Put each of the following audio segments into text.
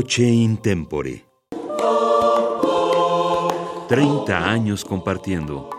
Voce in tempore. 30 años compartiendo.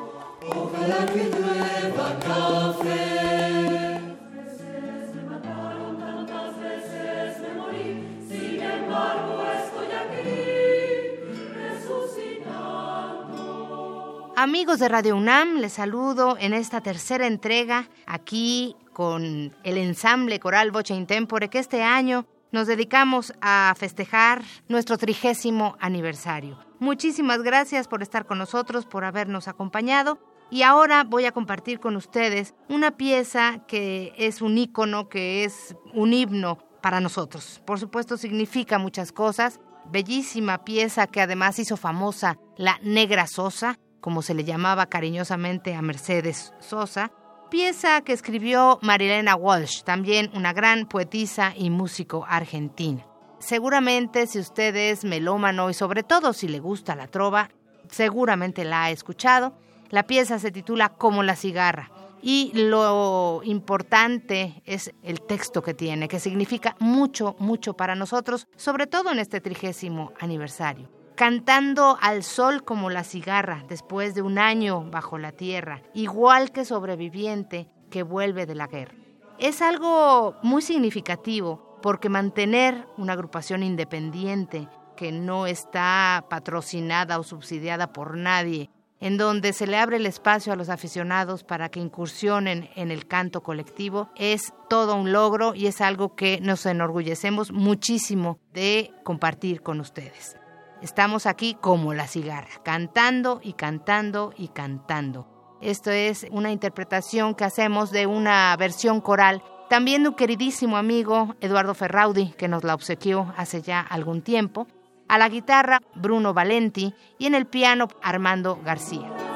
Amigos de Radio UNAM, les saludo en esta tercera entrega aquí con el ensamble coral Voce Intempore que este año nos dedicamos a festejar nuestro trigésimo aniversario. Muchísimas gracias por estar con nosotros, por habernos acompañado. Y ahora voy a compartir con ustedes una pieza que es un ícono, que es un himno para nosotros. Por supuesto, significa muchas cosas. Bellísima pieza que además hizo famosa la Negra Sosa, como se le llamaba cariñosamente a Mercedes Sosa, pieza que escribió Marilena Walsh, también una gran poetisa y músico argentina. Seguramente si usted es melómano y sobre todo si le gusta la trova, seguramente la ha escuchado. La pieza se titula Como la cigarra y lo importante es el texto que tiene, que significa mucho, mucho para nosotros, sobre todo en este trigésimo aniversario cantando al sol como la cigarra después de un año bajo la tierra, igual que sobreviviente que vuelve de la guerra. Es algo muy significativo porque mantener una agrupación independiente que no está patrocinada o subsidiada por nadie, en donde se le abre el espacio a los aficionados para que incursionen en el canto colectivo, es todo un logro y es algo que nos enorgullecemos muchísimo de compartir con ustedes. Estamos aquí como la cigarra, cantando y cantando y cantando. Esto es una interpretación que hacemos de una versión coral, también de un queridísimo amigo Eduardo Ferraudi, que nos la obsequió hace ya algún tiempo, a la guitarra Bruno Valenti y en el piano Armando García.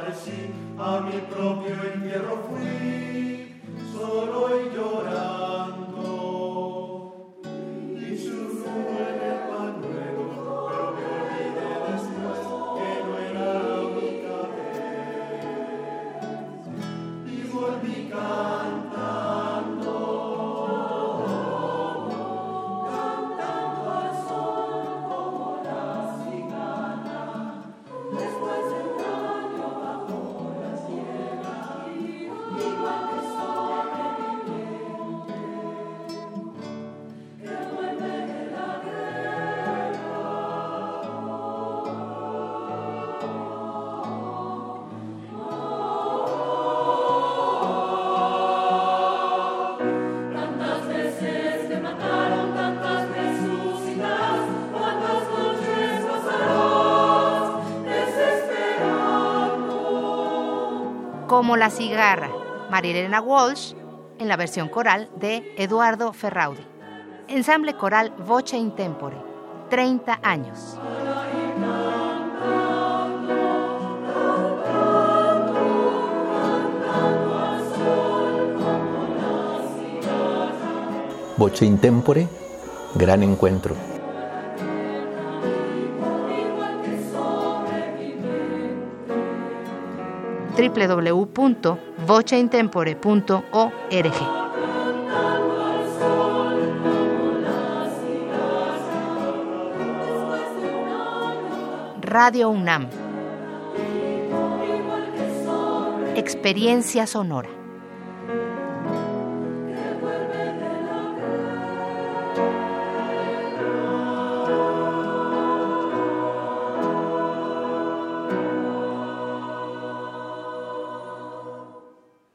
desaparecí, a mi propio entierro fui, solo y yo. Como la cigarra, Marilena Walsh, en la versión coral de Eduardo Ferraudi. Ensamble coral Voce in Tempore, 30 años. Voce in Tempore, gran encuentro. www.voceintempore.org. Radio UNAM. Experiencia sonora.